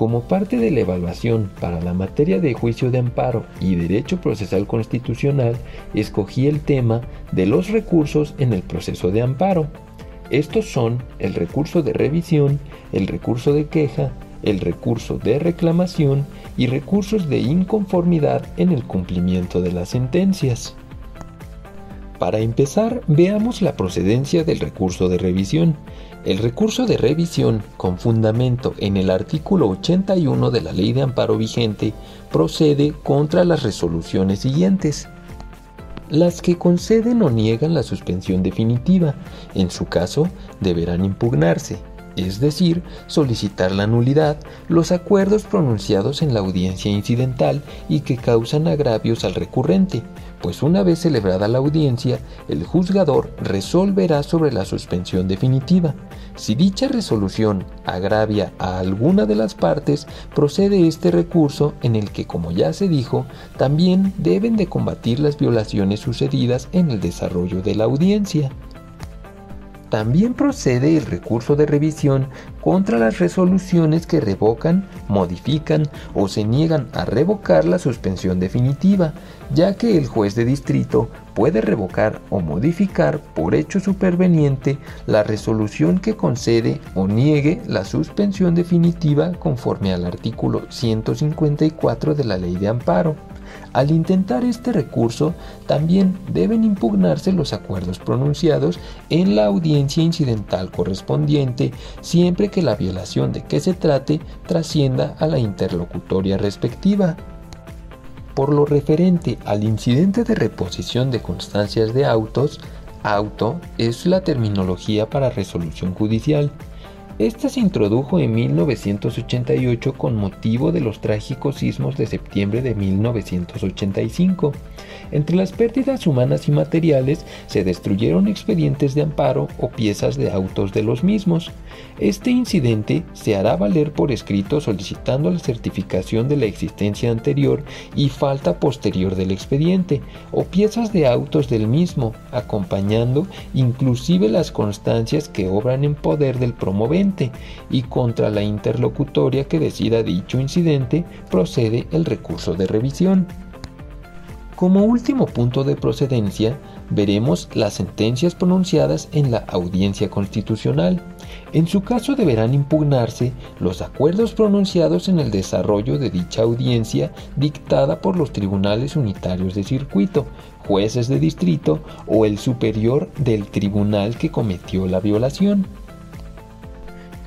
Como parte de la evaluación para la materia de juicio de amparo y derecho procesal constitucional, escogí el tema de los recursos en el proceso de amparo. Estos son el recurso de revisión, el recurso de queja, el recurso de reclamación y recursos de inconformidad en el cumplimiento de las sentencias. Para empezar, veamos la procedencia del recurso de revisión. El recurso de revisión, con fundamento en el artículo 81 de la Ley de Amparo vigente, procede contra las resoluciones siguientes. Las que conceden o niegan la suspensión definitiva, en su caso, deberán impugnarse es decir, solicitar la nulidad, los acuerdos pronunciados en la audiencia incidental y que causan agravios al recurrente, pues una vez celebrada la audiencia, el juzgador resolverá sobre la suspensión definitiva. Si dicha resolución agravia a alguna de las partes, procede este recurso en el que, como ya se dijo, también deben de combatir las violaciones sucedidas en el desarrollo de la audiencia. También procede el recurso de revisión contra las resoluciones que revocan, modifican o se niegan a revocar la suspensión definitiva, ya que el juez de distrito puede revocar o modificar por hecho superveniente la resolución que concede o niegue la suspensión definitiva conforme al artículo 154 de la Ley de Amparo. Al intentar este recurso, también deben impugnarse los acuerdos pronunciados en la audiencia incidental correspondiente, siempre que la violación de que se trate trascienda a la interlocutoria respectiva. Por lo referente al incidente de reposición de constancias de autos, auto es la terminología para resolución judicial esta se introdujo en 1988 con motivo de los trágicos sismos de septiembre de 1985. Entre las pérdidas humanas y materiales se destruyeron expedientes de amparo o piezas de autos de los mismos. Este incidente se hará valer por escrito solicitando la certificación de la existencia anterior y falta posterior del expediente o piezas de autos del mismo, acompañando inclusive las constancias que obran en poder del promovente y contra la interlocutoria que decida dicho incidente procede el recurso de revisión. Como último punto de procedencia, veremos las sentencias pronunciadas en la audiencia constitucional. En su caso deberán impugnarse los acuerdos pronunciados en el desarrollo de dicha audiencia dictada por los tribunales unitarios de circuito, jueces de distrito o el superior del tribunal que cometió la violación.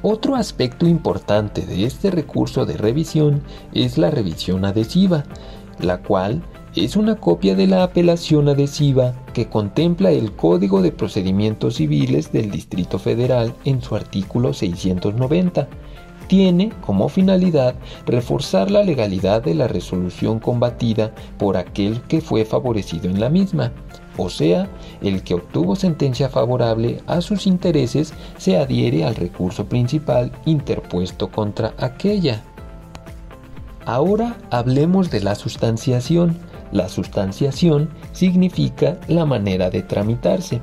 Otro aspecto importante de este recurso de revisión es la revisión adhesiva, la cual es una copia de la apelación adhesiva que contempla el Código de Procedimientos Civiles del Distrito Federal en su artículo 690. Tiene como finalidad reforzar la legalidad de la resolución combatida por aquel que fue favorecido en la misma, o sea, el que obtuvo sentencia favorable a sus intereses se adhiere al recurso principal interpuesto contra aquella. Ahora hablemos de la sustanciación. La sustanciación significa la manera de tramitarse.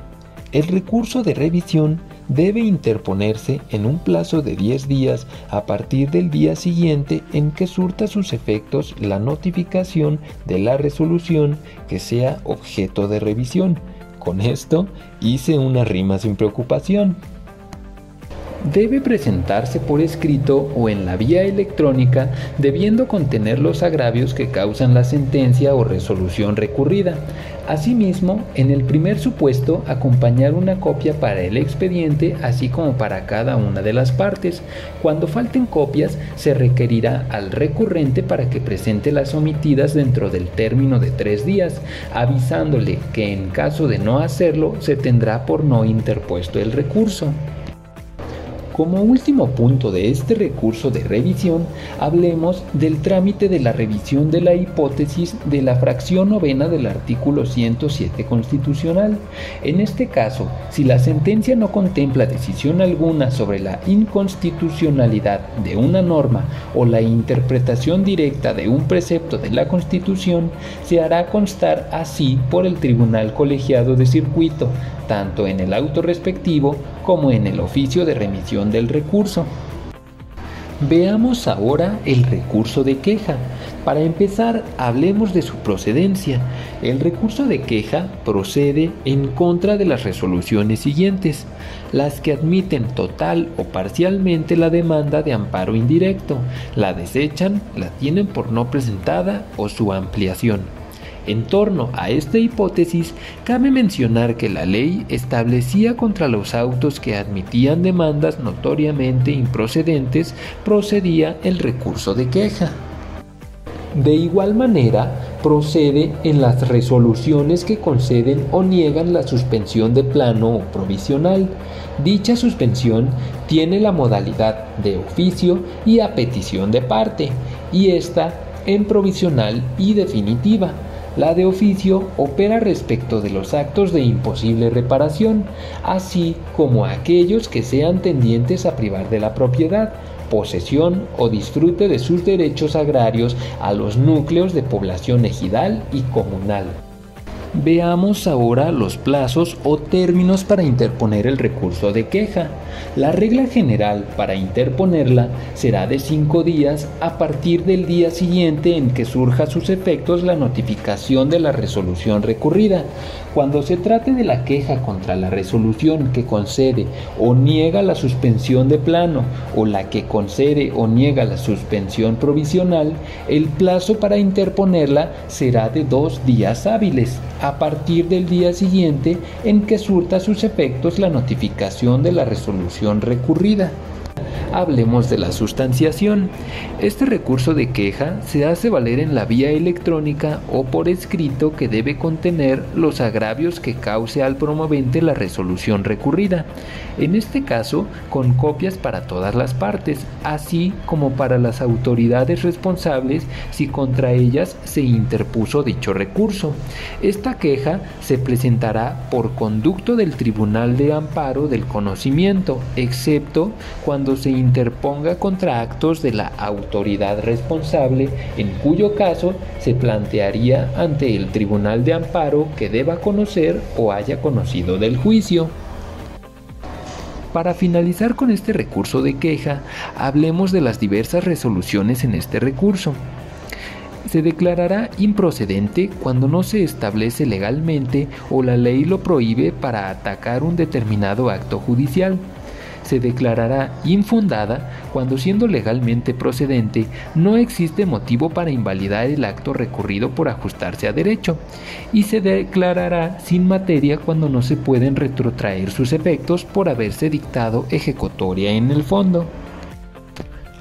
El recurso de revisión debe interponerse en un plazo de 10 días a partir del día siguiente en que surta sus efectos la notificación de la resolución que sea objeto de revisión. Con esto hice una rima sin preocupación debe presentarse por escrito o en la vía electrónica, debiendo contener los agravios que causan la sentencia o resolución recurrida. Asimismo, en el primer supuesto, acompañar una copia para el expediente, así como para cada una de las partes. Cuando falten copias, se requerirá al recurrente para que presente las omitidas dentro del término de tres días, avisándole que en caso de no hacerlo, se tendrá por no interpuesto el recurso. Como último punto de este recurso de revisión, hablemos del trámite de la revisión de la hipótesis de la fracción novena del artículo 107 constitucional. En este caso, si la sentencia no contempla decisión alguna sobre la inconstitucionalidad de una norma o la interpretación directa de un precepto de la Constitución, se hará constar así por el Tribunal Colegiado de Circuito, tanto en el auto respectivo como en el oficio de remisión del recurso. Veamos ahora el recurso de queja. Para empezar, hablemos de su procedencia. El recurso de queja procede en contra de las resoluciones siguientes, las que admiten total o parcialmente la demanda de amparo indirecto, la desechan, la tienen por no presentada o su ampliación. En torno a esta hipótesis, cabe mencionar que la ley establecía contra los autos que admitían demandas notoriamente improcedentes procedía el recurso de queja. De igual manera, procede en las resoluciones que conceden o niegan la suspensión de plano o provisional. Dicha suspensión tiene la modalidad de oficio y a petición de parte, y esta en provisional y definitiva. La de oficio opera respecto de los actos de imposible reparación, así como aquellos que sean tendientes a privar de la propiedad, posesión o disfrute de sus derechos agrarios a los núcleos de población ejidal y comunal. Veamos ahora los plazos o términos para interponer el recurso de queja. La regla general para interponerla será de cinco días a partir del día siguiente en que surja sus efectos la notificación de la resolución recurrida. Cuando se trate de la queja contra la resolución que concede o niega la suspensión de plano o la que concede o niega la suspensión provisional, el plazo para interponerla será de dos días hábiles a partir del día siguiente en que surta sus efectos la notificación de la resolución recurrida. Hablemos de la sustanciación. Este recurso de queja se hace valer en la vía electrónica o por escrito que debe contener los agravios que cause al promovente la resolución recurrida. En este caso, con copias para todas las partes, así como para las autoridades responsables si contra ellas se interpuso dicho recurso. Esta queja se presentará por conducto del Tribunal de Amparo del Conocimiento, excepto cuando se interponga contra actos de la autoridad responsable, en cuyo caso se plantearía ante el Tribunal de Amparo que deba conocer o haya conocido del juicio. Para finalizar con este recurso de queja, hablemos de las diversas resoluciones en este recurso. Se declarará improcedente cuando no se establece legalmente o la ley lo prohíbe para atacar un determinado acto judicial se declarará infundada cuando siendo legalmente procedente no existe motivo para invalidar el acto recurrido por ajustarse a derecho y se declarará sin materia cuando no se pueden retrotraer sus efectos por haberse dictado ejecutoria en el fondo.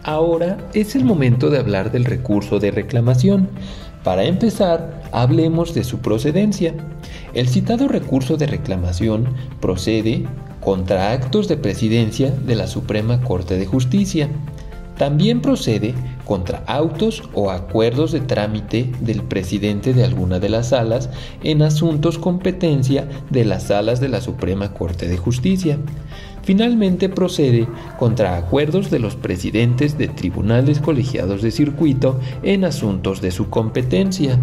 Ahora es el momento de hablar del recurso de reclamación. Para empezar, hablemos de su procedencia. El citado recurso de reclamación procede contra actos de presidencia de la Suprema Corte de Justicia. También procede contra autos o acuerdos de trámite del presidente de alguna de las salas en asuntos competencia de las salas de la Suprema Corte de Justicia. Finalmente procede contra acuerdos de los presidentes de tribunales colegiados de circuito en asuntos de su competencia.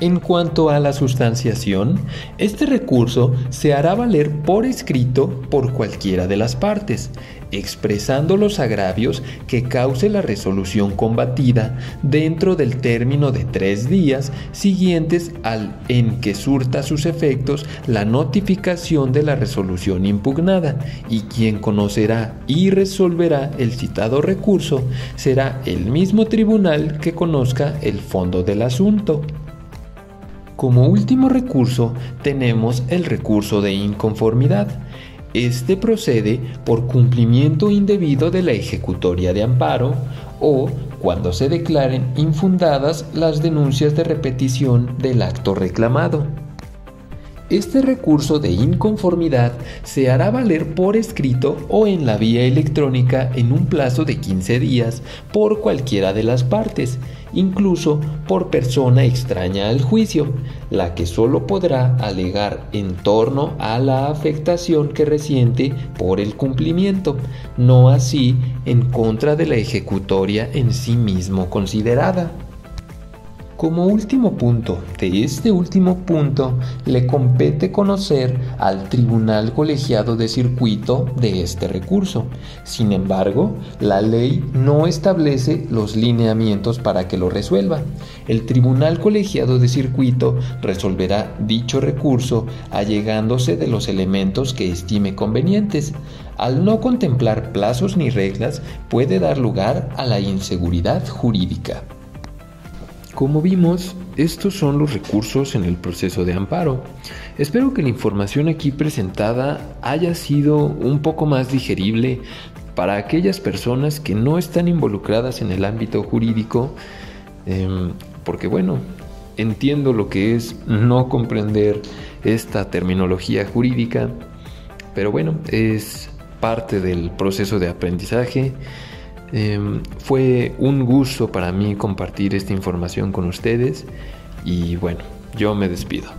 En cuanto a la sustanciación, este recurso se hará valer por escrito por cualquiera de las partes, expresando los agravios que cause la resolución combatida dentro del término de tres días siguientes al en que surta sus efectos la notificación de la resolución impugnada, y quien conocerá y resolverá el citado recurso será el mismo tribunal que conozca el fondo del asunto. Como último recurso tenemos el recurso de inconformidad. Este procede por cumplimiento indebido de la ejecutoria de amparo o cuando se declaren infundadas las denuncias de repetición del acto reclamado. Este recurso de inconformidad se hará valer por escrito o en la vía electrónica en un plazo de 15 días por cualquiera de las partes, incluso por persona extraña al juicio, la que solo podrá alegar en torno a la afectación que resiente por el cumplimiento, no así en contra de la ejecutoria en sí mismo considerada. Como último punto, de este último punto le compete conocer al Tribunal Colegiado de Circuito de este recurso. Sin embargo, la ley no establece los lineamientos para que lo resuelva. El Tribunal Colegiado de Circuito resolverá dicho recurso allegándose de los elementos que estime convenientes. Al no contemplar plazos ni reglas, puede dar lugar a la inseguridad jurídica. Como vimos, estos son los recursos en el proceso de amparo. Espero que la información aquí presentada haya sido un poco más digerible para aquellas personas que no están involucradas en el ámbito jurídico, em, porque bueno, entiendo lo que es no comprender esta terminología jurídica, pero bueno, es parte del proceso de aprendizaje Em, fue un gusto para mí compartir esta información con ustedes y bueno, yo me despido.